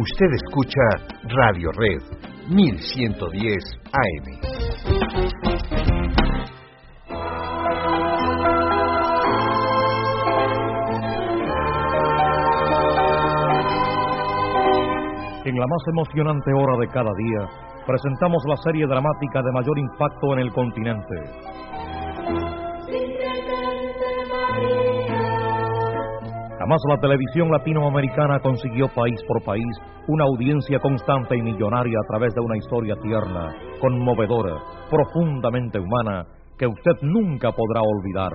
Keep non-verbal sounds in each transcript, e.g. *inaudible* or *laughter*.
Usted escucha Radio Red 1110 AM. En la más emocionante hora de cada día, presentamos la serie dramática de mayor impacto en el continente. Jamás la televisión latinoamericana consiguió país por país una audiencia constante y millonaria a través de una historia tierna, conmovedora, profundamente humana, que usted nunca podrá olvidar.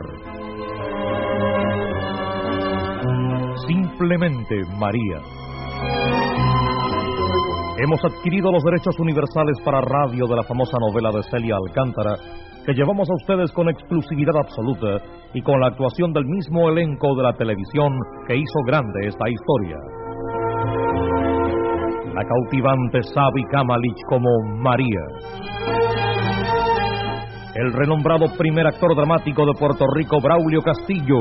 Simplemente María. Hemos adquirido los derechos universales para radio de la famosa novela de Celia Alcántara que llevamos a ustedes con exclusividad absoluta y con la actuación del mismo elenco de la televisión que hizo grande esta historia. La cautivante Sabi Kamalich como María. El renombrado primer actor dramático de Puerto Rico, Braulio Castillo,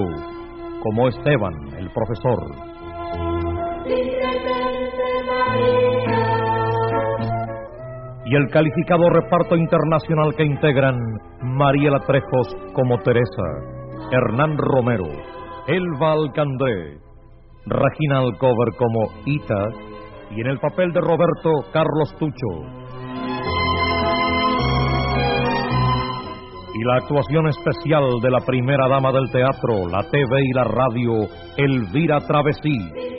como Esteban, el profesor y el calificado reparto internacional que integran Mariela Trejos como Teresa, Hernán Romero, Elva Alcandré, Regina Alcover como Ita y en el papel de Roberto Carlos Tucho. Y la actuación especial de la primera dama del teatro, la TV y la radio, Elvira Travesí.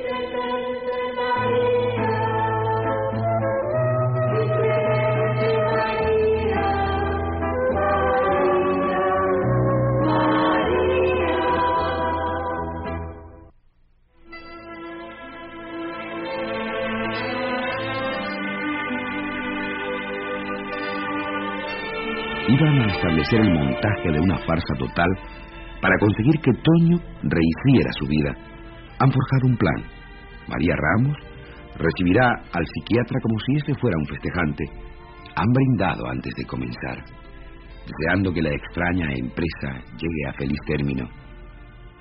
Establecer el montaje de una farsa total para conseguir que Toño rehiciera su vida. Han forjado un plan. María Ramos recibirá al psiquiatra como si este fuera un festejante. Han brindado antes de comenzar, deseando que la extraña empresa llegue a feliz término.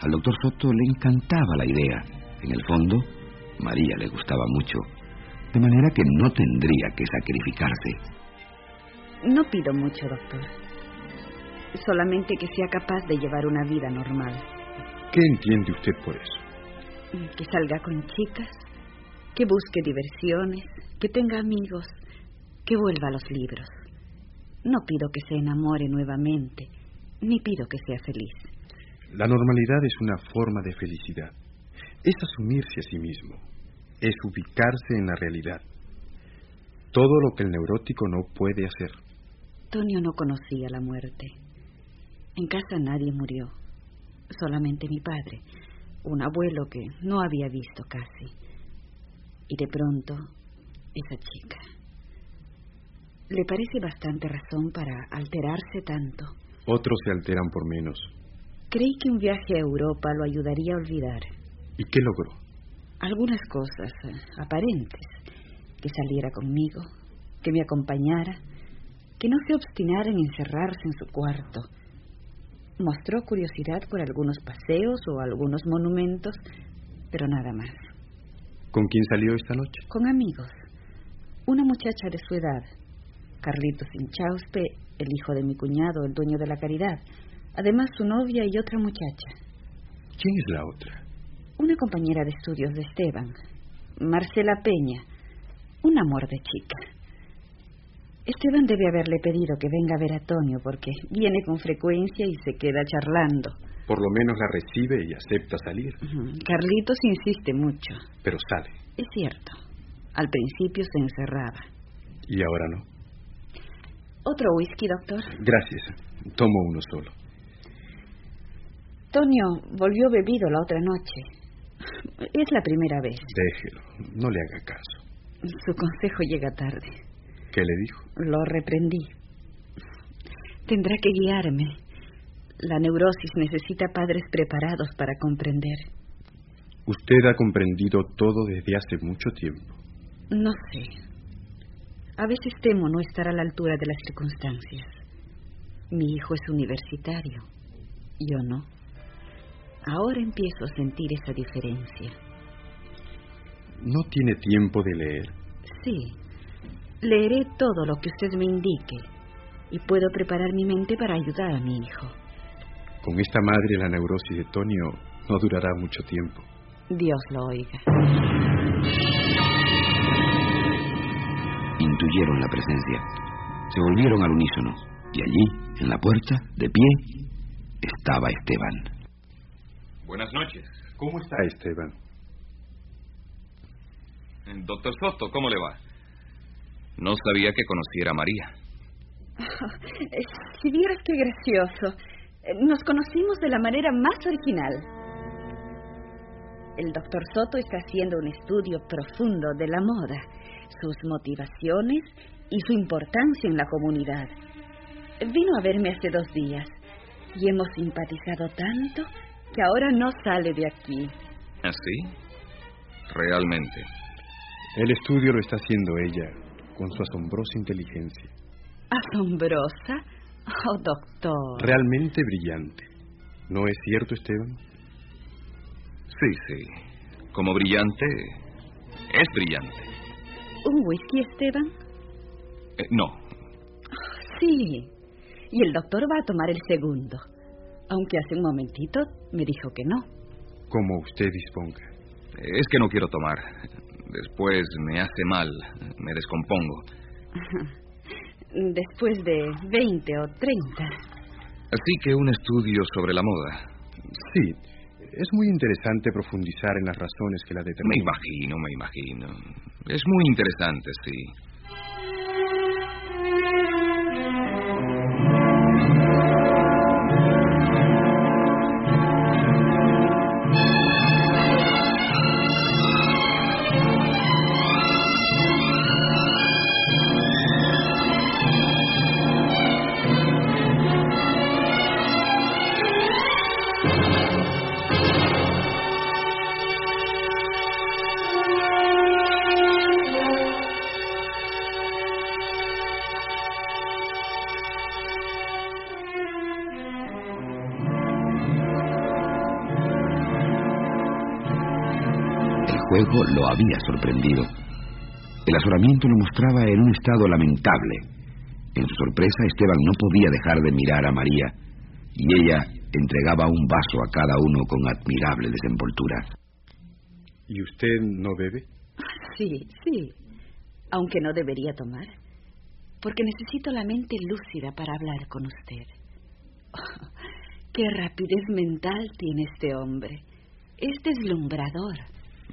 Al doctor Soto le encantaba la idea. En el fondo, María le gustaba mucho, de manera que no tendría que sacrificarse. No pido mucho, doctor. Solamente que sea capaz de llevar una vida normal. ¿Qué entiende usted por eso? Que salga con chicas, que busque diversiones, que tenga amigos, que vuelva a los libros. No pido que se enamore nuevamente, ni pido que sea feliz. La normalidad es una forma de felicidad. Es asumirse a sí mismo, es ubicarse en la realidad. Todo lo que el neurótico no puede hacer. Antonio no conocía la muerte. En casa nadie murió, solamente mi padre, un abuelo que no había visto casi. Y de pronto, esa chica. ¿Le parece bastante razón para alterarse tanto? Otros se alteran por menos. Creí que un viaje a Europa lo ayudaría a olvidar. ¿Y qué logró? Algunas cosas eh, aparentes. Que saliera conmigo, que me acompañara, que no se obstinara en encerrarse en su cuarto. Mostró curiosidad por algunos paseos o algunos monumentos, pero nada más. ¿Con quién salió esta noche? Con amigos. Una muchacha de su edad, Carlitos Inchauspe, el hijo de mi cuñado, el dueño de la caridad. Además, su novia y otra muchacha. ¿Quién es la otra? Una compañera de estudios de Esteban, Marcela Peña. Un amor de chica. Esteban debe haberle pedido que venga a ver a Tonio porque viene con frecuencia y se queda charlando. Por lo menos la recibe y acepta salir. Carlitos insiste mucho. Pero sale. Es cierto. Al principio se encerraba. ¿Y ahora no? ¿Otro whisky, doctor? Gracias. Tomo uno solo. Tonio volvió bebido la otra noche. Es la primera vez. Déjelo. No le haga caso. Su consejo llega tarde. ¿Qué le dijo? Lo reprendí. Tendrá que guiarme. La neurosis necesita padres preparados para comprender. Usted ha comprendido todo desde hace mucho tiempo. No sé. A veces temo no estar a la altura de las circunstancias. Mi hijo es universitario. Yo no. Ahora empiezo a sentir esa diferencia. ¿No tiene tiempo de leer? Sí. Leeré todo lo que usted me indique y puedo preparar mi mente para ayudar a mi hijo. Con esta madre la neurosis de Tonio no durará mucho tiempo. Dios lo oiga. Intuyeron la presencia. Se volvieron al unísono y allí, en la puerta, de pie, estaba Esteban. Buenas noches. ¿Cómo está Esteban? Doctor Soto, ¿cómo le va? No sabía que conociera a María. *laughs* si vieras qué gracioso. Nos conocimos de la manera más original. El doctor Soto está haciendo un estudio profundo de la moda, sus motivaciones y su importancia en la comunidad. Vino a verme hace dos días y hemos simpatizado tanto que ahora no sale de aquí. ¿Así? Realmente. El estudio lo está haciendo ella, con su asombrosa inteligencia. ¿Asombrosa? Oh, doctor. Realmente brillante. ¿No es cierto, Esteban? Sí, sí. Como brillante, es brillante. ¿Un whisky, Esteban? Eh, no. Sí. Y el doctor va a tomar el segundo. Aunque hace un momentito me dijo que no. Como usted disponga. Es que no quiero tomar. Después me hace mal, me descompongo. *laughs* Después de 20 o 30. Así que un estudio sobre la moda. Sí, es muy interesante profundizar en las razones que la determinan. Me imagino, me imagino. Es muy interesante, sí. Lo había sorprendido. El azoramiento lo mostraba en un estado lamentable. En su sorpresa, Esteban no podía dejar de mirar a María, y ella entregaba un vaso a cada uno con admirable desenvoltura. ¿Y usted no bebe? Sí, sí, aunque no debería tomar, porque necesito la mente lúcida para hablar con usted. *laughs* ¡Qué rapidez mental tiene este hombre! Es deslumbrador.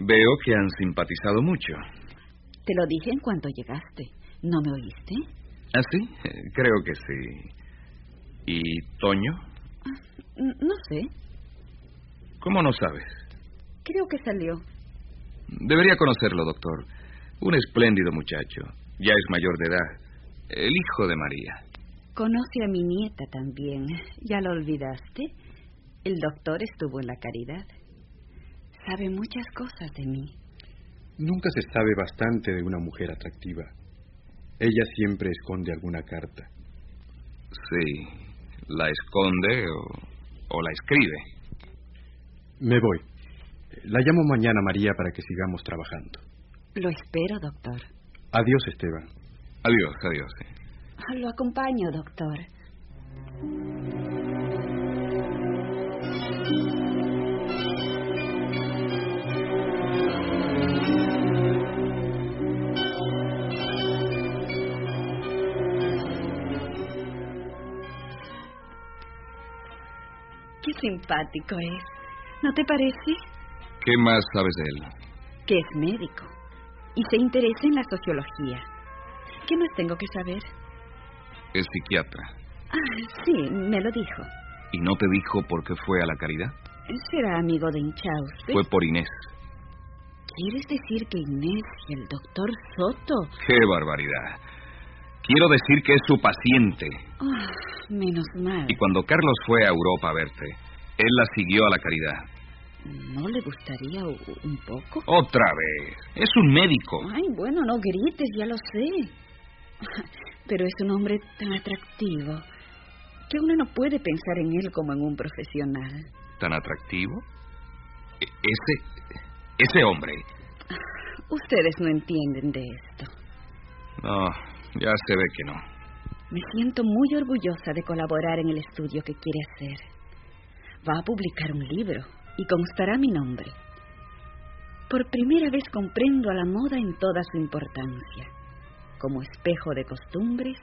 Veo que han simpatizado mucho. Te lo dije en cuanto llegaste. ¿No me oíste? ¿Ah, sí? Creo que sí. ¿Y Toño? Ah, no sé. ¿Cómo no sabes? Creo que salió. Debería conocerlo, doctor. Un espléndido muchacho. Ya es mayor de edad. El hijo de María. Conoce a mi nieta también. ¿Ya lo olvidaste? El doctor estuvo en la caridad. Sabe muchas cosas de mí. Nunca se sabe bastante de una mujer atractiva. Ella siempre esconde alguna carta. Sí, la esconde o, o la escribe. Me voy. La llamo mañana, María, para que sigamos trabajando. Lo espero, doctor. Adiós, Esteban. Adiós, adiós. Lo acompaño, doctor. Simpático es. ¿No te parece? ¿Qué más sabes de él? Que es médico y se interesa en la sociología. ¿Qué más tengo que saber? Es psiquiatra. Ah, sí, me lo dijo. ¿Y no te dijo por qué fue a la caridad? Será amigo de Inchauste. Fue por Inés. ¿Quieres decir que Inés y el doctor Soto? ¡Qué barbaridad! Quiero decir que es su paciente. Ah, menos mal. Y cuando Carlos fue a Europa a verte, él la siguió a la caridad. ¿No le gustaría un poco? Otra vez. Es un médico. Ay, bueno, no grites, ya lo sé. Pero es un hombre tan atractivo que uno no puede pensar en él como en un profesional. ¿Tan atractivo? E-, ese. ese hombre. Ustedes no entienden de esto. No, ya se ve que no. Me siento muy orgullosa de colaborar en el estudio que quiere hacer. Va a publicar un libro y constará mi nombre. Por primera vez comprendo a la moda en toda su importancia, como espejo de costumbres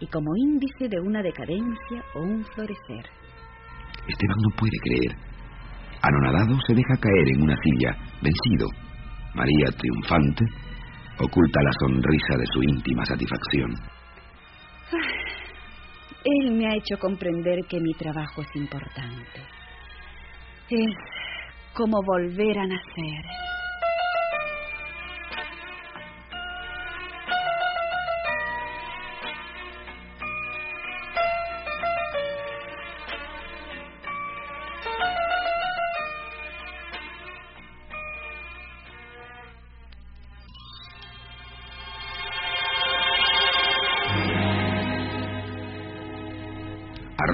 y como índice de una decadencia o un florecer. Esteban no puede creer. Anonadado se deja caer en una silla, vencido. María, triunfante, oculta la sonrisa de su íntima satisfacción. Él me ha hecho comprender que mi trabajo es importante. Es como volver a nacer.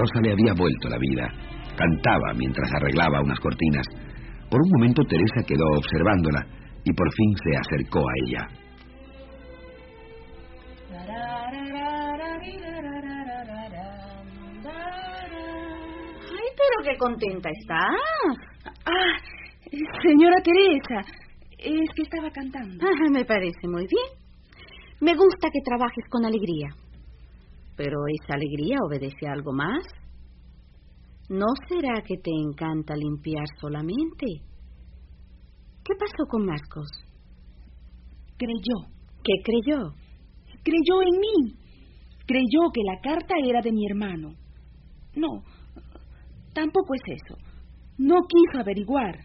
Rosa le había vuelto la vida. Cantaba mientras arreglaba unas cortinas. Por un momento Teresa quedó observándola y por fin se acercó a ella. Ay, pero qué contenta estás. Ah, señora Teresa, es que estaba cantando. Ah, me parece muy bien. Me gusta que trabajes con alegría. Pero esa alegría obedece a algo más. ¿No será que te encanta limpiar solamente? ¿Qué pasó con Marcos? Creyó. ¿Qué creyó? Creyó en mí. Creyó que la carta era de mi hermano. No, tampoco es eso. No quiso averiguar.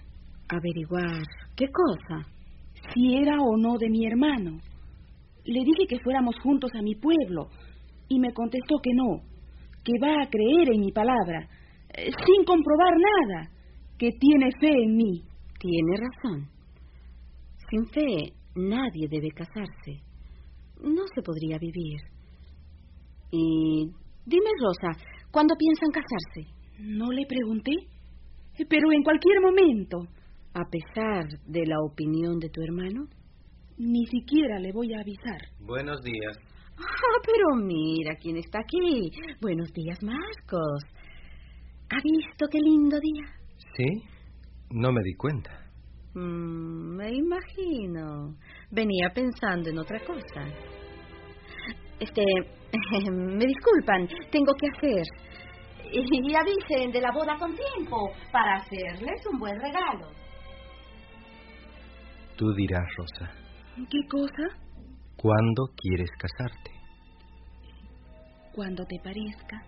¿Averiguar qué cosa? Si era o no de mi hermano. Le dije que fuéramos juntos a mi pueblo y me contestó que no, que va a creer en mi palabra, sin comprobar nada, que tiene fe en mí. Tiene razón. Sin fe nadie debe casarse. No se podría vivir. Y dime, Rosa, ¿cuándo piensan casarse? No le pregunté, pero en cualquier momento. A pesar de la opinión de tu hermano. Ni siquiera le voy a avisar. Buenos días. Ah, pero mira quién está aquí. Buenos días, Marcos. ¿Ha visto qué lindo día? Sí, no me di cuenta. Mm, me imagino. Venía pensando en otra cosa. Este, *laughs* me disculpan, tengo que hacer. Y avisen de la boda con tiempo para hacerles un buen regalo. Tú dirás, Rosa. ¿Qué cosa? ¿Cuándo quieres casarte? Cuando te parezca.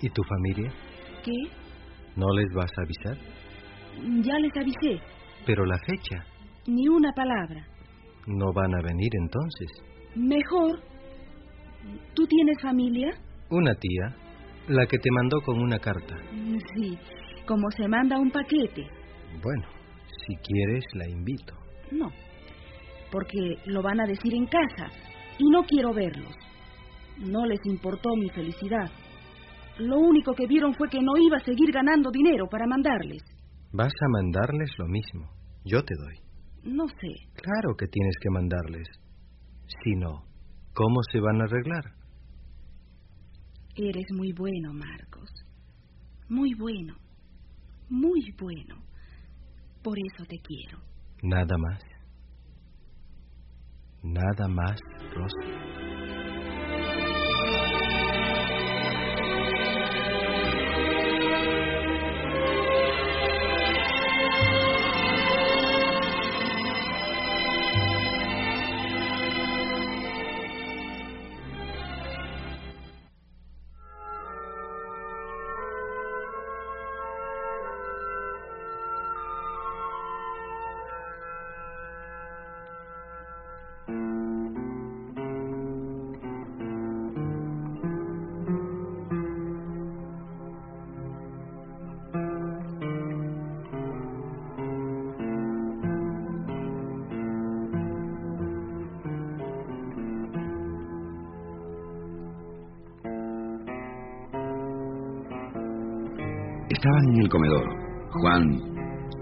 ¿Y tu familia? ¿Qué? ¿No les vas a avisar? Ya les avisé. Pero la fecha. Ni una palabra. ¿No van a venir entonces? Mejor. ¿Tú tienes familia? Una tía, la que te mandó con una carta. Sí, como se manda un paquete. Bueno, si quieres, la invito. No, porque lo van a decir en casa y no quiero verlos. No les importó mi felicidad. Lo único que vieron fue que no iba a seguir ganando dinero para mandarles. Vas a mandarles lo mismo. Yo te doy. No sé. Claro que tienes que mandarles. Si no, ¿cómo se van a arreglar? Eres muy bueno, Marcos. Muy bueno. Muy bueno. Por eso te quiero. Nada más. Nada más, Rosa.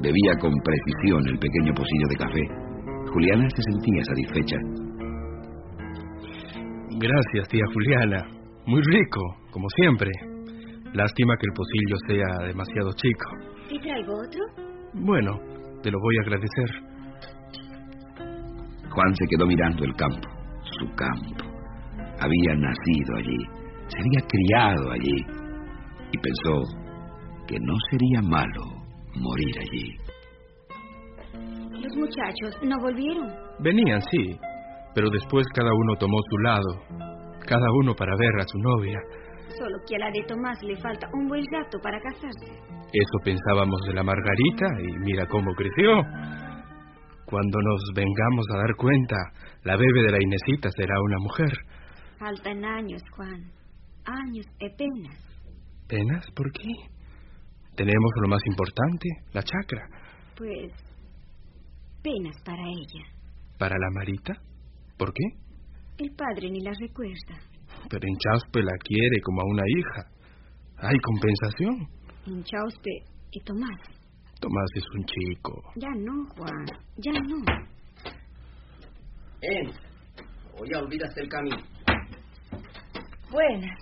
Bebía con precisión el pequeño pocillo de café. Juliana se sentía satisfecha. Gracias, tía Juliana. Muy rico, como siempre. Lástima que el pocillo sea demasiado chico. ¿Te traigo otro? Bueno, te lo voy a agradecer. Juan se quedó mirando el campo, su campo. Había nacido allí, se había criado allí y pensó que no sería malo morir allí. Los muchachos no volvieron. Venían, sí, pero después cada uno tomó su lado, cada uno para ver a su novia. Solo que a la de Tomás le falta un buen rato para casarse. Eso pensábamos de la Margarita y mira cómo creció. Cuando nos vengamos a dar cuenta, la bebé de la Inesita será una mujer. Faltan años, Juan. Años y penas. ¿Penas? ¿Por qué? Tenemos lo más importante, la chacra. Pues penas para ella. ¿Para la Marita? ¿Por qué? El padre ni la recuerda. Pero en Chauspe la quiere como a una hija. ¿Hay compensación? En Chauspe y Tomás. Tomás es un chico. Ya no, Juan. Ya no. Entra. O ya olvidaste el camino. Buenas.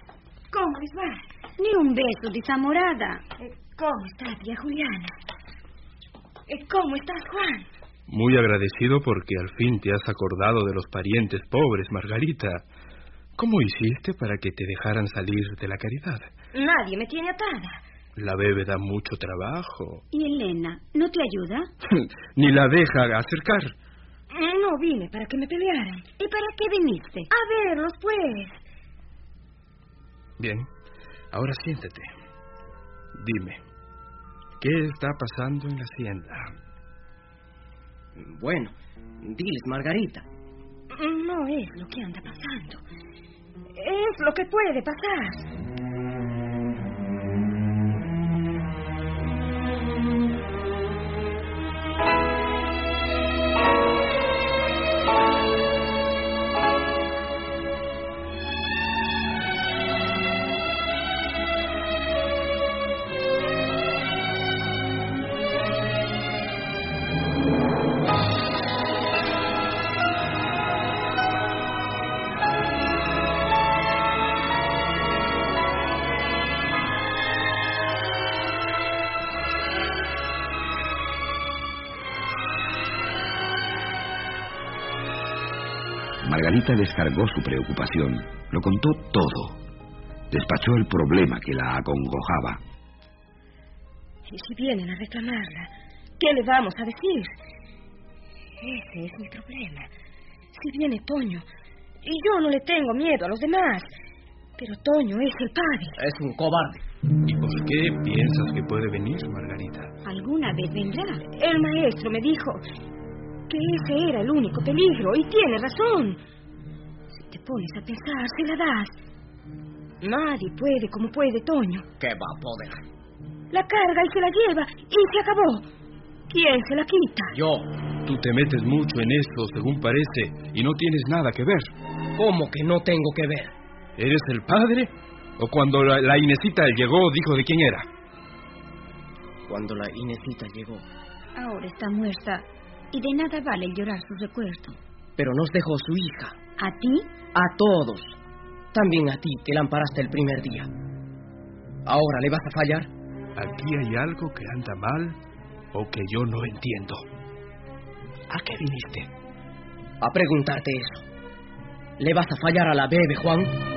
¿Cómo les va? Ni un beso, desamorada. Eh, ¿Cómo estás, tía Juliana? Eh, ¿Cómo estás, Juan? Muy agradecido porque al fin te has acordado de los parientes pobres, Margarita. ¿Cómo hiciste para que te dejaran salir de la caridad? Nadie me tiene atada. La bebé da mucho trabajo. ¿Y Elena no te ayuda? *laughs* Ni la deja acercar. No vine para que me pelearan. ¿Y para qué viniste? A verlos, pues. Bien, ahora siéntate. Dime, ¿qué está pasando en la hacienda? Bueno, diles, Margarita. No es lo que anda pasando. Es lo que puede pasar. Margarita descargó su preocupación, lo contó todo. Despachó el problema que la acongojaba. Y si vienen a reclamarla, ¿qué le vamos a decir? Ese es mi problema. Si viene Toño, y yo no le tengo miedo a los demás, pero Toño es el padre. Es un cobarde. ¿Y por qué piensas que puede venir, Margarita? Alguna vez vendrá. El maestro me dijo que ese era el único peligro, y tiene razón. Si te pones a pensar, se la das. Nadie puede como puede Toño. ¿Qué va a poder? La carga y se la lleva, y se acabó. ¿Quién se la quita? Yo. Tú te metes mucho en esto, según parece, y no tienes nada que ver. ¿Cómo que no tengo que ver? ¿Eres el padre? ¿O cuando la, la Inesita llegó dijo de quién era? Cuando la Inesita llegó. Ahora está muerta y de nada vale llorar su recuerdo. Pero nos dejó su hija. ¿A ti? A todos. También a ti, que la amparaste el primer día. ¿Ahora le vas a fallar? Aquí hay algo que anda mal o que yo no entiendo. ¿A qué viniste? A preguntarte eso. ¿Le vas a fallar a la bebé, Juan?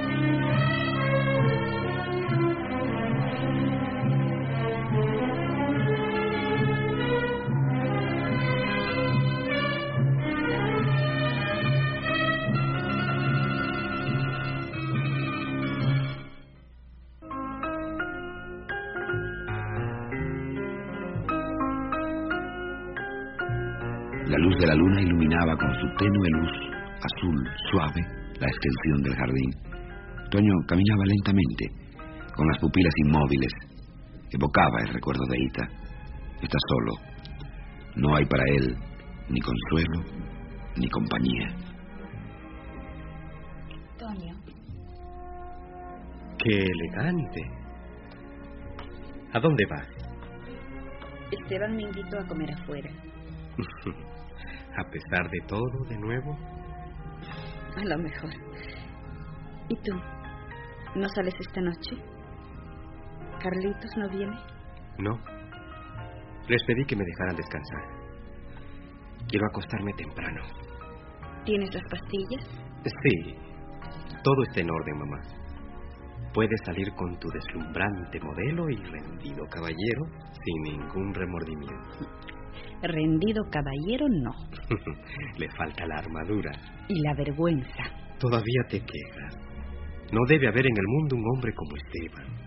Luna iluminaba con su tenue luz azul suave la extensión del jardín. Toño caminaba lentamente, con las pupilas inmóviles. Evocaba el recuerdo de Ita. Está solo. No hay para él ni consuelo ni compañía. Toño. Qué elegante. ¿A dónde va? Esteban me invitó a comer afuera. *laughs* A pesar de todo, de nuevo. A lo mejor. ¿Y tú? ¿No sales esta noche? ¿Carlitos no viene? No. Les pedí que me dejaran descansar. Quiero acostarme temprano. ¿Tienes las pastillas? Sí. Todo está en orden, mamá. Puedes salir con tu deslumbrante modelo y rendido caballero sin ningún remordimiento. Rendido caballero no. *laughs* Le falta la armadura. Y la vergüenza. Todavía te quejas. No debe haber en el mundo un hombre como Esteban.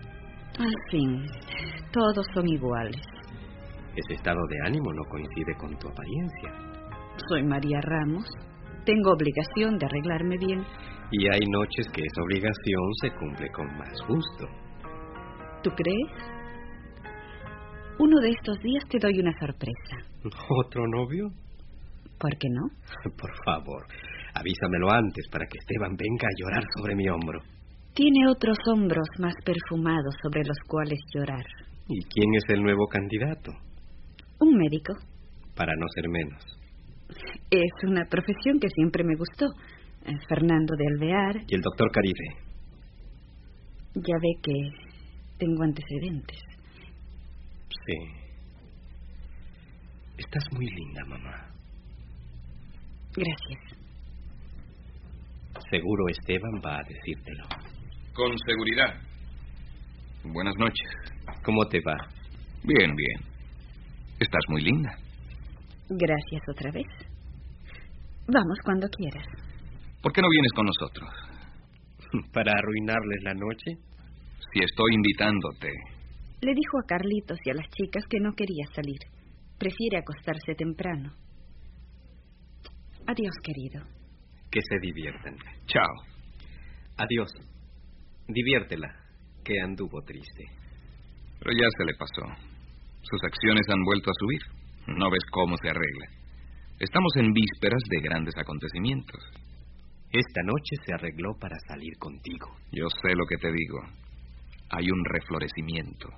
Al fin, todos son iguales. Ese estado de ánimo no coincide con tu apariencia. Soy María Ramos. Tengo obligación de arreglarme bien. Y hay noches que esa obligación se cumple con más gusto. ¿Tú crees? Uno de estos días te doy una sorpresa. ¿Otro novio? ¿Por qué no? *laughs* Por favor, avísamelo antes para que Esteban venga a llorar sobre mi hombro. Tiene otros hombros más perfumados sobre los cuales llorar. ¿Y quién es el nuevo candidato? Un médico. Para no ser menos. Es una profesión que siempre me gustó. Eh, Fernando de Alvear. ¿Y el doctor Caribe? Ya ve que tengo antecedentes. Sí. Estás muy linda, mamá. Gracias. Seguro Esteban va a decírtelo. Con seguridad. Buenas noches. ¿Cómo te va? Bien, bien. Estás muy linda. Gracias otra vez. Vamos cuando quieras. ¿Por qué no vienes con nosotros? *laughs* ¿Para arruinarles la noche? Si estoy invitándote. Le dijo a Carlitos y a las chicas que no quería salir. Prefiere acostarse temprano. Adiós, querido. Que se diviertan. Chao. Adiós. Diviértela, que anduvo triste. Pero ya se le pasó. Sus acciones han vuelto a subir. No ves cómo se arregla. Estamos en vísperas de grandes acontecimientos. Esta noche se arregló para salir contigo. Yo sé lo que te digo. Hay un reflorecimiento.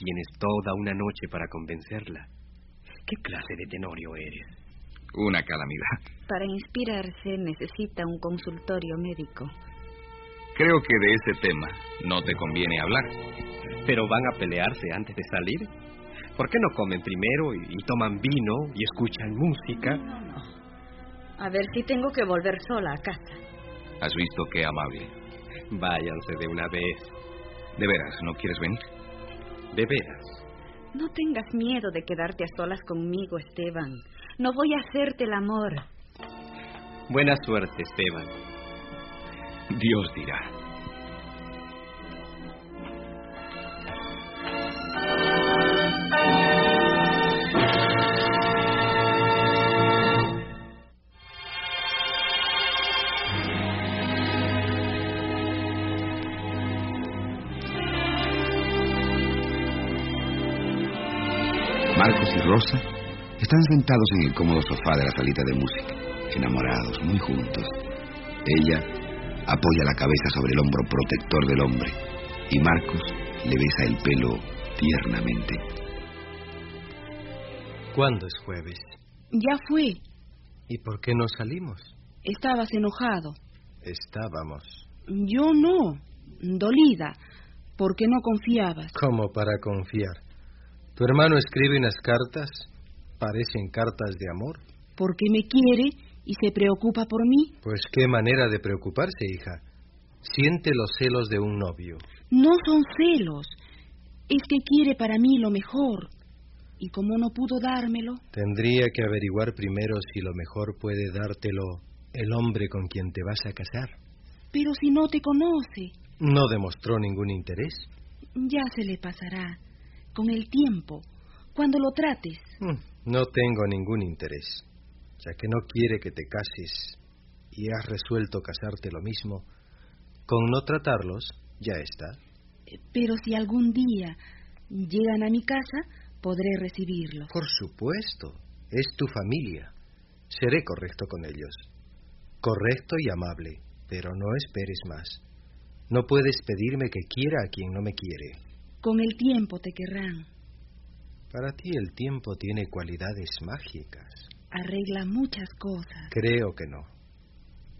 Tienes toda una noche para convencerla. ¿Qué clase de tenorio eres? Una calamidad. Para inspirarse necesita un consultorio médico. Creo que de ese tema no te conviene hablar. ¿Pero van a pelearse antes de salir? ¿Por qué no comen primero y, y toman vino y escuchan música? No, no. A ver si tengo que volver sola a casa. ¿Has visto qué amable? Váyanse de una vez. ¿De veras no quieres venir? De veras. No tengas miedo de quedarte a solas conmigo, Esteban. No voy a hacerte el amor. Buena suerte, Esteban. Dios dirá. Marcos y Rosa están sentados en el cómodo sofá de la salita de música, enamorados, muy juntos. Ella apoya la cabeza sobre el hombro protector del hombre y Marcos le besa el pelo tiernamente. ¿Cuándo es jueves? Ya fue. ¿Y por qué no salimos? Estabas enojado. Estábamos. Yo no. Dolida. Porque no confiabas. ¿Cómo para confiar? Tu hermano escribe unas cartas, parecen cartas de amor. Porque me quiere y se preocupa por mí. Pues qué manera de preocuparse, hija. Siente los celos de un novio. No son celos. Es que quiere para mí lo mejor. Y como no pudo dármelo, Tendría que averiguar primero si lo mejor puede dártelo el hombre con quien te vas a casar. pero si no te conoce, No demostró ningún interés. ya se le pasará. Con el tiempo, cuando lo trates. Mm, No tengo ningún interés. Ya que no quiere que te cases y has resuelto casarte lo mismo, con no tratarlos, ya está. Pero si algún día llegan a mi casa, podré recibirlos. Por supuesto, es tu familia. Seré correcto con ellos. Correcto y amable, pero no esperes más. No puedes pedirme que quiera a quien no me quiere. Con el tiempo te querrán. Para ti el tiempo tiene cualidades mágicas. arregla muchas cosas. Creo que no.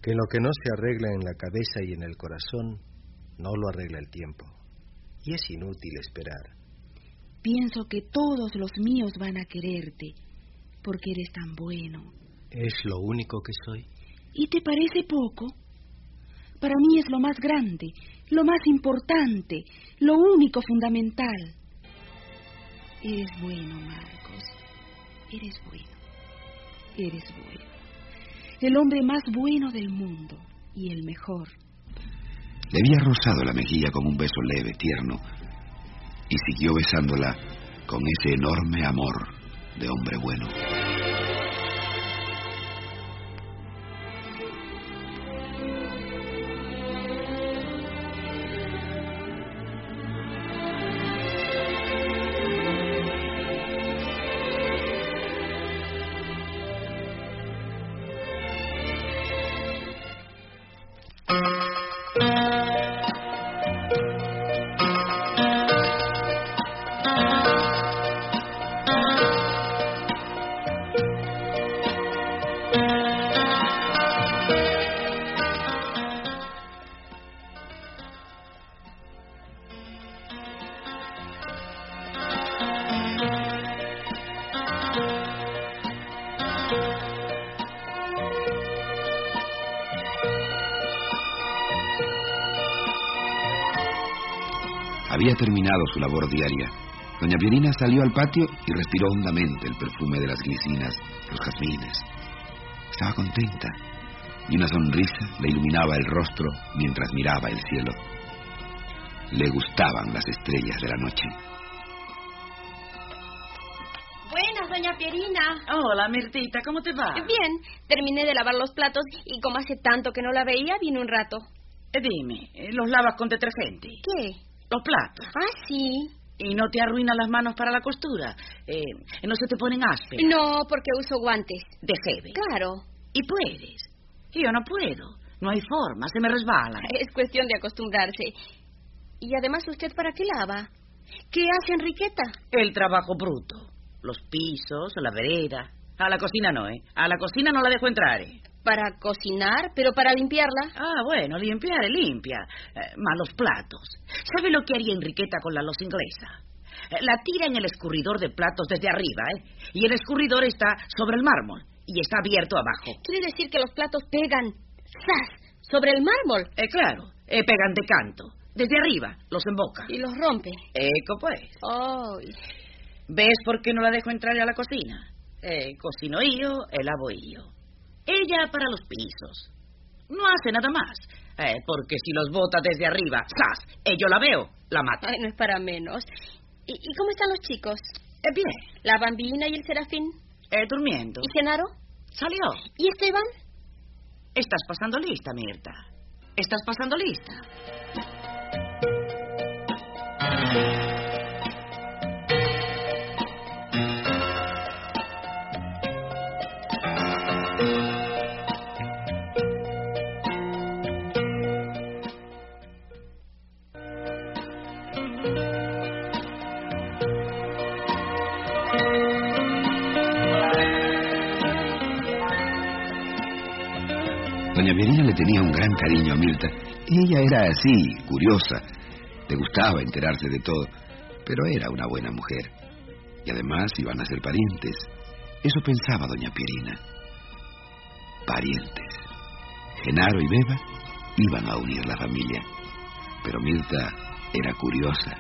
Que lo que no se arregla en la cabeza y en el corazón, no lo arregla el tiempo. Y es inútil esperar. Pienso que todos los míos van a quererte, porque eres tan bueno. ¿Es lo único que soy? ¿Y te parece poco? Para mí es lo más grande, lo más importante, lo único fundamental. Eres bueno, Marcos. Eres bueno. Eres bueno. El hombre más bueno del mundo y el mejor. Le había rozado la mejilla con un beso leve, tierno, y siguió besándola con ese enorme amor de hombre bueno. Su labor diaria. Doña Pierina salió al patio y respiró hondamente el perfume de las glicinas, los jazmines. Estaba contenta y una sonrisa le iluminaba el rostro mientras miraba el cielo. Le gustaban las estrellas de la noche. Buenas, doña Pierina. Hola, Mirtita, ¿cómo te va? Bien, terminé de lavar los platos y como hace tanto que no la veía, vine un rato. Eh, dime, ¿los lavas con detergente? ¿Qué? Los platos. Ah, sí. ¿Y no te arruinan las manos para la costura? Eh, ¿No se te ponen ásperas? No, porque uso guantes. De jeve. Claro. ¿Y puedes? Yo no puedo. No hay forma, se me resbala. *laughs* Es cuestión de acostumbrarse. Y además, ¿usted para qué lava? ¿Qué hace Enriqueta? El trabajo bruto. Los pisos, la vereda. A la cocina no, ¿eh? A la cocina no la dejo entrar, ¿eh? Para cocinar, pero para limpiarla. Ah, bueno, limpiar, limpia. Eh, malos platos. ¿Sabe lo que haría Enriqueta con la loza inglesa? Eh, la tira en el escurridor de platos desde arriba, ¿eh? Y el escurridor está sobre el mármol y está abierto abajo. ¿Quiere decir que los platos pegan, ¡zas!, sobre el mármol? Eh, claro, eh, pegan de canto. Desde arriba, los emboca. Y los rompe. Eco, pues. Ay. ¿Ves por qué no la dejo entrar a la cocina? Eh, cocino yo, lavo yo. Ella para los pisos. No hace nada más. Eh, porque si los bota desde arriba, ¡zas! Eh, yo la veo, la mato. Ay, no es para menos. ¿Y, y cómo están los chicos? Eh, bien. ¿La bambina y el serafín? Eh, durmiendo. ¿Y Genaro? Salió. ¿Y Esteban? Estás pasando lista, Mirta. Estás pasando lista. Doña Pierina le tenía un gran cariño a Mirta y ella era así, curiosa. Le gustaba enterarse de todo, pero era una buena mujer. Y además iban a ser parientes. Eso pensaba doña Pierina. Parientes. Genaro y Beba iban a unir la familia. Pero Mirta era curiosa.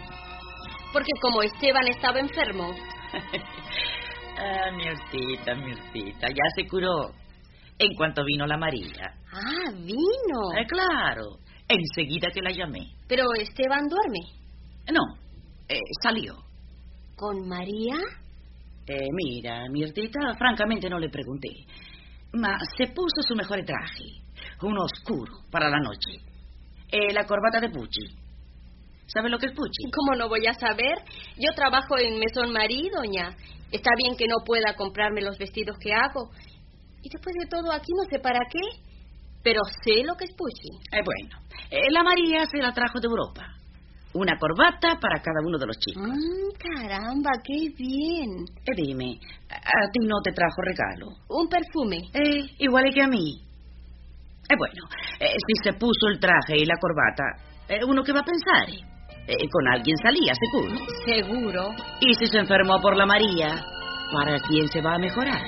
Porque como Esteban estaba enfermo. *laughs* ah, Mirtita, Mirtita, ya se curó. En cuanto vino la María. Ah, vino. Eh, claro. Enseguida que la llamé. Pero Esteban duerme. No, eh, salió. ¿Con María? Eh, mira, Mirtita, francamente no le pregunté. Ma se puso su mejor traje, uno oscuro, para la noche. Eh, la corbata de Pucci. ¿Sabe lo que es Pucci? ¿Cómo no voy a saber? Yo trabajo en Mesón Marí, doña. Está bien que no pueda comprarme los vestidos que hago. Y después de todo, aquí no sé para qué. Pero sé lo que es Pucci. Eh, bueno, eh, la María se la trajo de Europa. Una corbata para cada uno de los chicos. Mm, caramba, qué bien. Eh, dime, ¿a ti no te trajo regalo? Un perfume. Eh, igual que a mí. Eh, bueno, eh, si se puso el traje y la corbata, eh, ¿uno qué va a pensar? Eh, con alguien salía, seguro. Seguro. Y si se enfermó por la María, ¿para quién se va a mejorar?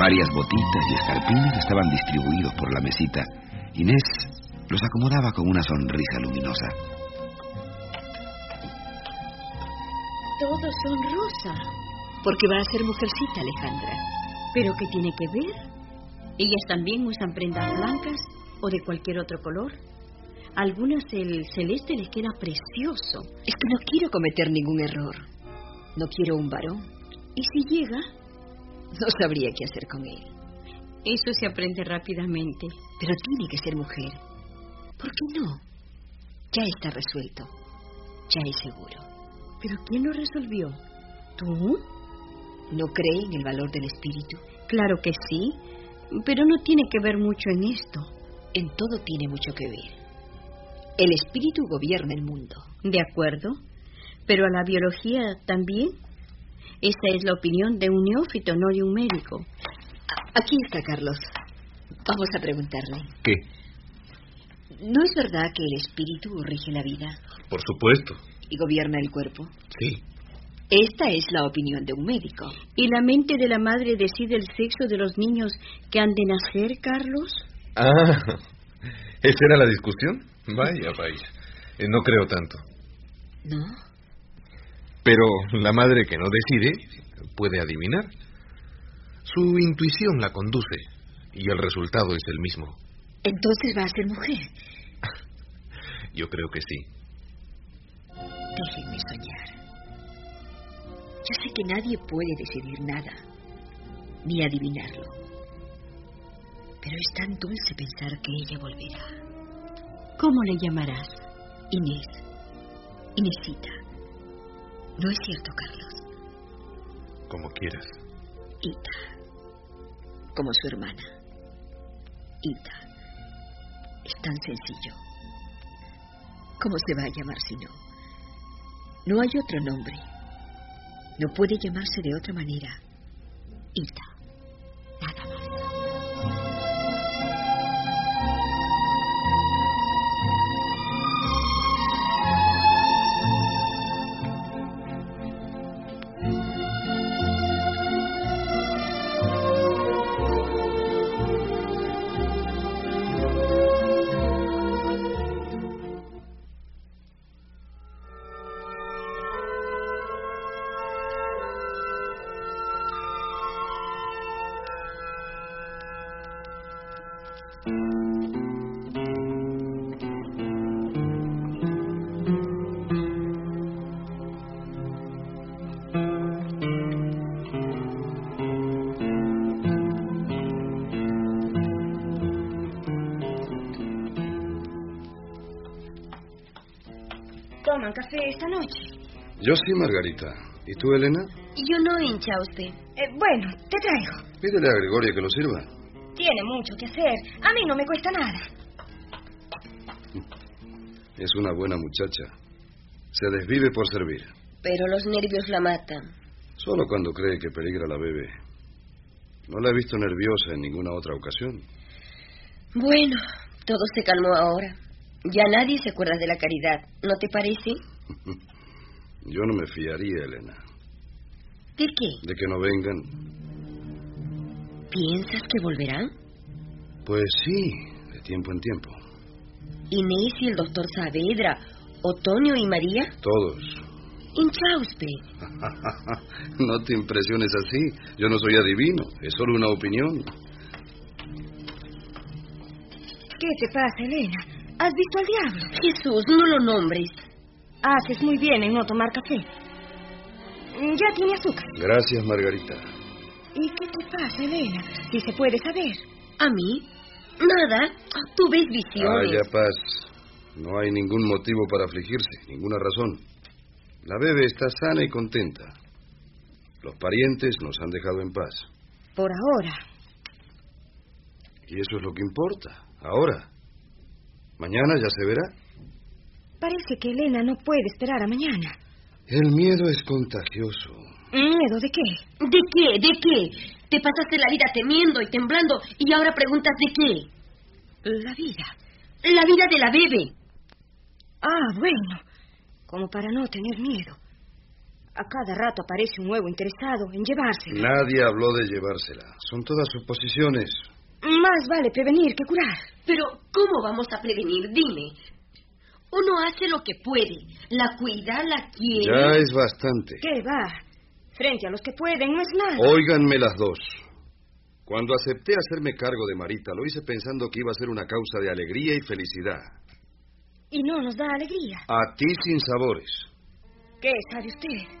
Varias botitas y escarpines estaban distribuidos por la mesita. Inés los acomodaba con una sonrisa luminosa. Todos son rosa. Porque va a ser mujercita, Alejandra. ¿Pero qué tiene que ver? Ellas también usan prendas blancas o de cualquier otro color. Algunas el celeste les queda precioso. Es que no quiero cometer ningún error. No quiero un varón. ¿Y si llega? No sabría qué hacer con él. Eso se aprende rápidamente. Pero tiene que ser mujer. ¿Por qué no? Ya está resuelto. Ya es seguro. ¿Pero quién lo resolvió? ¿Tú? ¿No cree en el valor del espíritu? Claro que sí, pero no tiene que ver mucho en esto. En todo tiene mucho que ver. El espíritu gobierna el mundo. De acuerdo, pero a la biología también. Esa es la opinión de un neófito, no de un médico. Aquí está Carlos. Vamos a preguntarle. ¿Qué? ¿No es verdad que el espíritu rige la vida Por supuesto. y gobierna el cuerpo? Sí. Esta es la opinión de un médico. ¿Y la mente de la madre decide el sexo de los niños que han de nacer, Carlos? Ah, *laughs* ¿esa era la discusión? Vaya, vaya. Eh, no creo tanto. ¿No? Pero la madre que no decide puede adivinar. Su intuición la conduce y el resultado es el mismo. Entonces va a ser mujer. *laughs* Yo creo que sí. Déjenme soñar. Yo sé que nadie puede decidir nada, ni adivinarlo. Pero es tan dulce pensar que ella volverá. ¿Cómo le llamarás? Inés. Inésita. ¿No es cierto, Carlos? Como quieras. Ita. Como su hermana. Ita. Es tan sencillo. ¿Cómo se va a llamar si no? No hay otro nombre. No puede llamarse de otra manera. Ita. ¿Toman café esta noche? Yo sí, Margarita. ¿Y tú, Elena? Yo no hincha usted. Eh, bueno, te traigo. Pídele a Gregoria que lo sirva. Tiene mucho que hacer. A mí no me cuesta nada. Es una buena muchacha. Se desvive por servir. Pero los nervios la matan. Solo cuando cree que peligra la bebé. No la he visto nerviosa en ninguna otra ocasión. Bueno, todo se calmó ahora. Ya nadie se acuerda de la caridad, ¿no te parece? *laughs* Yo no me fiaría, Elena. ¿De qué? De que no vengan. ¿Piensas que volverán? Pues sí, de tiempo en tiempo. Inés y el doctor Saavedra, Otoño y María. Todos. Inchauspe. *laughs* no te impresiones así. Yo no soy adivino. Es solo una opinión. ¿Qué te pasa, Elena? ¿Has visto al diablo? Jesús, no lo nombres. Haces muy bien en no tomar café. Ya tiene azúcar. Gracias, Margarita. ¿Y qué te pasa, Elena? Si se puede saber. ¿A mí? Nada. Tú ves visiones. Vaya paz. No hay ningún motivo para afligirse, ninguna razón. La bebé está sana y contenta. Los parientes nos han dejado en paz. Por ahora. Y eso es lo que importa. Ahora. Mañana ya se verá. Parece que Elena no puede esperar a mañana. El miedo es contagioso. ¿Miedo de qué? ¿De qué? ¿De qué? Te pasaste la vida temiendo y temblando y ahora preguntas de qué. La vida. La vida de la bebé. Ah, bueno. Como para no tener miedo. A cada rato aparece un nuevo interesado en llevársela. Nadie habló de llevársela. Son todas suposiciones. Más vale prevenir que curar. Pero, ¿cómo vamos a prevenir? Dime. Uno hace lo que puede. La cuida, la quiere. Ya es bastante. ¿Qué va? Frente a los que pueden no es nada. Óiganme las dos. Cuando acepté hacerme cargo de Marita, lo hice pensando que iba a ser una causa de alegría y felicidad. Y no nos da alegría. A ti sin sabores. ¿Qué sabe usted?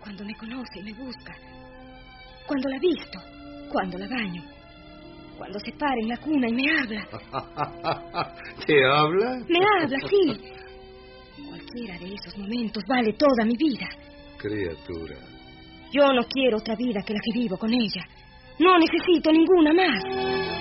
Cuando me conoce y me busca. Cuando la visto. Cuando la baño. Cuando se para en la cuna y me habla. *laughs* ¿Te habla? Me habla, sí. Cualquiera de esos momentos vale toda mi vida. Criatura. Yo no quiero otra vida que la que vivo con ella. No necesito ninguna más.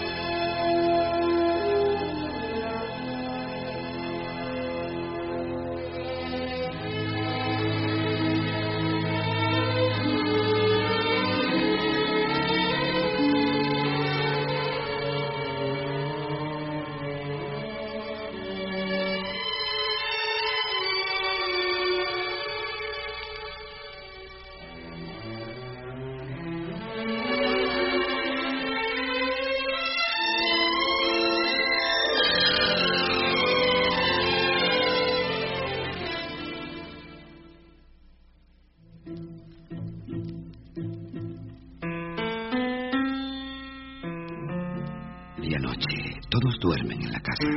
Duermen en la casa.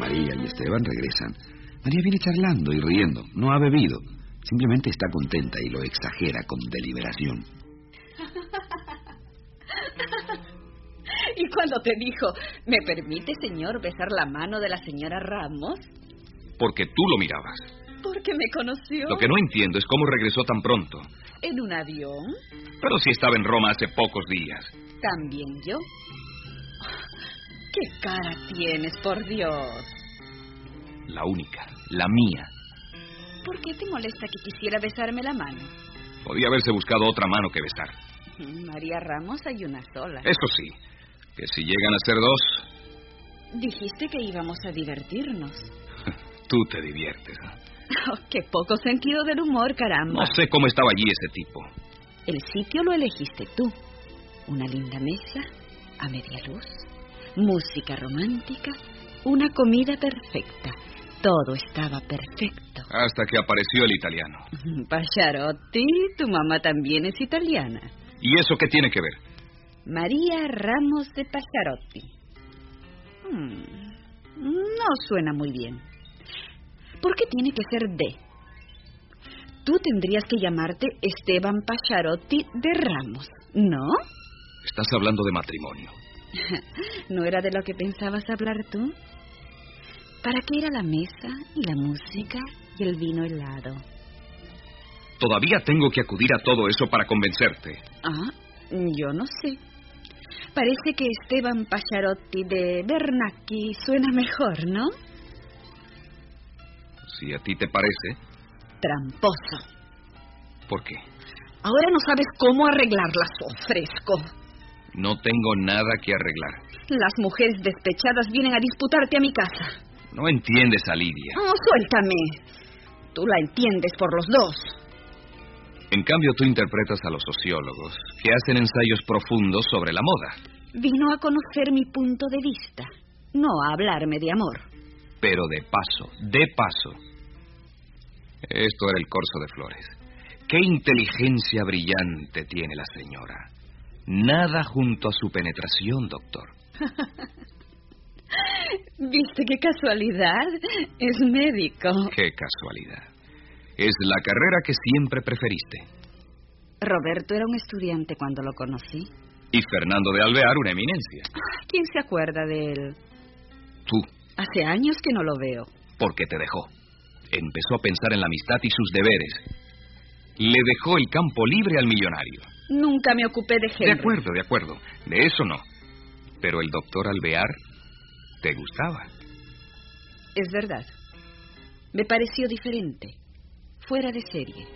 María y Esteban regresan. María viene charlando y riendo. No ha bebido. Simplemente está contenta y lo exagera con deliberación. *laughs* ¿Y cuando te dijo, ¿me permite, señor, besar la mano de la señora Ramos? Porque tú lo mirabas. Porque me conoció. Lo que no entiendo es cómo regresó tan pronto. ¿En un avión? Pero si estaba en Roma hace pocos días. También yo. ¿Qué cara tienes, por Dios? La única, la mía. ¿Por qué te molesta que quisiera besarme la mano? Podía haberse buscado otra mano que besar. María Ramos hay una sola. Eso sí, que si llegan a ser dos, Dijiste que íbamos a divertirnos. *laughs* tú te diviertes. *laughs* Oh, qué poco sentido del humor, caramba. No sé cómo estaba allí ese tipo. El sitio lo elegiste tú. Una linda mesa, a media luz, música romántica, una comida perfecta. Todo estaba perfecto. Hasta que apareció el italiano. *laughs* Pacharotti, tu mamá también es italiana. ¿Y eso qué tiene que ver? María Ramos de Pacharotti. Hmm, no suena muy bien. ¿Por qué tiene que ser de? Tú tendrías que llamarte Esteban Pacharotti de Ramos, ¿no? Estás hablando de matrimonio. *laughs* ¿No era de lo que pensabas hablar tú? ¿Para qué era la mesa y la música y el vino helado? Todavía tengo que acudir a todo eso para convencerte. Ah, yo no sé. Parece que Esteban Pacharotti de Bernacchi suena mejor, ¿no? Si a ti te parece. Tramposo. ¿Por qué? Ahora no sabes cómo arreglarlas, ofrezco. No tengo nada que arreglar. Las mujeres despechadas vienen a disputarte a mi casa. No entiendes a Lidia. Oh, suéltame. Tú la entiendes por los dos. En cambio, tú interpretas a los sociólogos, que hacen ensayos profundos sobre la moda. Vino a conocer mi punto de vista, no a hablarme de amor. Pero de paso, de paso. Esto era el corso de flores. Qué inteligencia brillante tiene la señora. Nada junto a su penetración, doctor. *laughs* ¿Viste qué casualidad? Es médico. Qué casualidad. Es la carrera que siempre preferiste. Roberto era un estudiante cuando lo conocí. Y Fernando de Alvear, una eminencia. ¿Quién se acuerda de él? Tú. Hace años que no lo veo. Porque te dejó. Empezó a pensar en la amistad y sus deberes. Le dejó el campo libre al millonario. Nunca me ocupé de Henry. De acuerdo, de acuerdo. De eso no. Pero el doctor Alvear te gustaba. Es verdad. Me pareció diferente. Fuera de serie.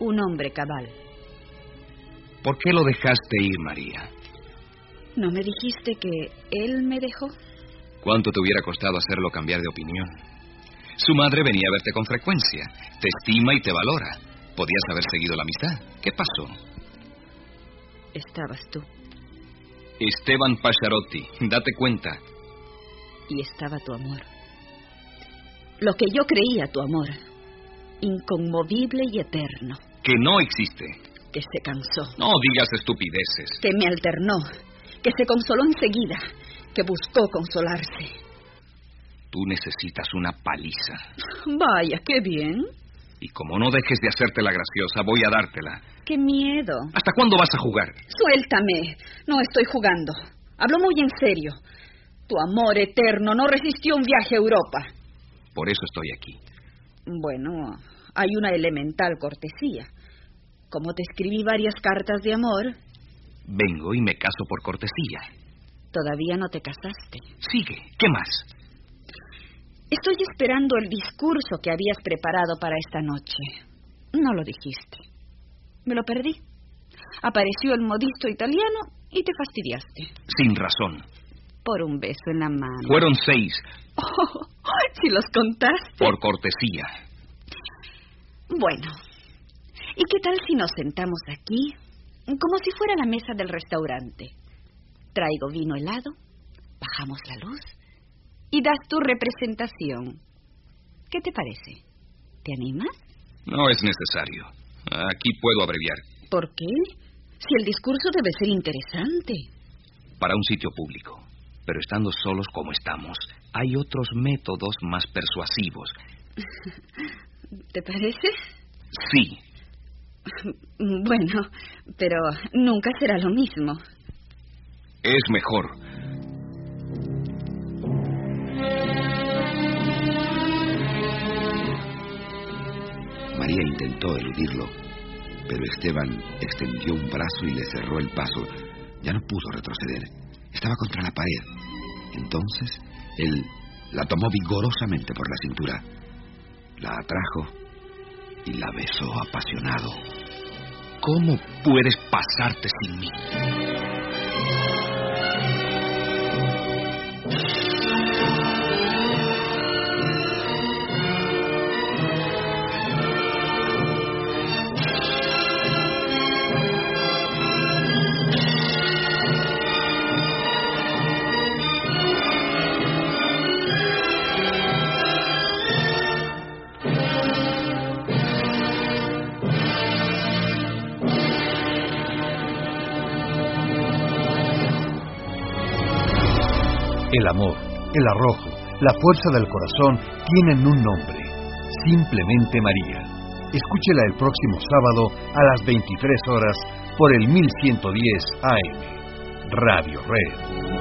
Un hombre cabal. ¿Por qué lo dejaste ir, María? ¿No me dijiste que él me dejó? ¿Cuánto te hubiera costado hacerlo cambiar de opinión? Su madre venía a verte con frecuencia. Te estima y te valora. Podías haber seguido la amistad. ¿Qué pasó? Estabas tú. Esteban Pacharotti, date cuenta. Y estaba tu amor. Lo que yo creía tu amor. Inconmovible y eterno. Que no existe. Que se cansó. No digas estupideces. Que me alternó. Que se consoló enseguida. Que buscó consolarse. Tú necesitas una paliza. Vaya, qué bien. Y como no dejes de hacerte la graciosa, voy a dártela. ¡Qué miedo! ¿Hasta cuándo vas a jugar? Suéltame. No estoy jugando. Hablo muy en serio. Tu amor eterno no resistió un viaje a Europa. Por eso estoy aquí. Bueno, hay una elemental cortesía. Como te escribí varias cartas de amor. Vengo y me caso por cortesía. Todavía no te casaste. Sigue. ¿Qué más? Estoy esperando el discurso que habías preparado para esta noche. No lo dijiste. Me lo perdí. Apareció el modisto italiano y te fastidiaste. Sin razón. Por un beso en la mano. Fueron seis. *laughs* Oh, si los contaste. Por cortesía. Bueno. ¿Y qué tal si nos sentamos aquí, como si fuera la mesa del restaurante? Traigo vino helado, bajamos la luz y das tu representación. ¿Qué te parece? ¿Te animas? No es necesario. Aquí puedo abreviar. ¿Por qué? Si el discurso debe ser interesante. Para un sitio público. Pero estando solos como estamos, hay otros métodos más persuasivos. *laughs* ¿Te parece? Sí. *laughs* Bueno, pero nunca será lo mismo. Es mejor. María intentó eludirlo, pero Esteban extendió un brazo y le cerró el paso. Ya no pudo retroceder. Estaba contra la pared. Entonces, él la tomó vigorosamente por la cintura, la atrajo y la besó apasionado. ¿Cómo puedes pasarte sin mí? El amor, el arrojo, la fuerza del corazón tienen un nombre, simplemente María. Escúchela el próximo sábado a las 23 horas por el 1110 AM. Radio Red.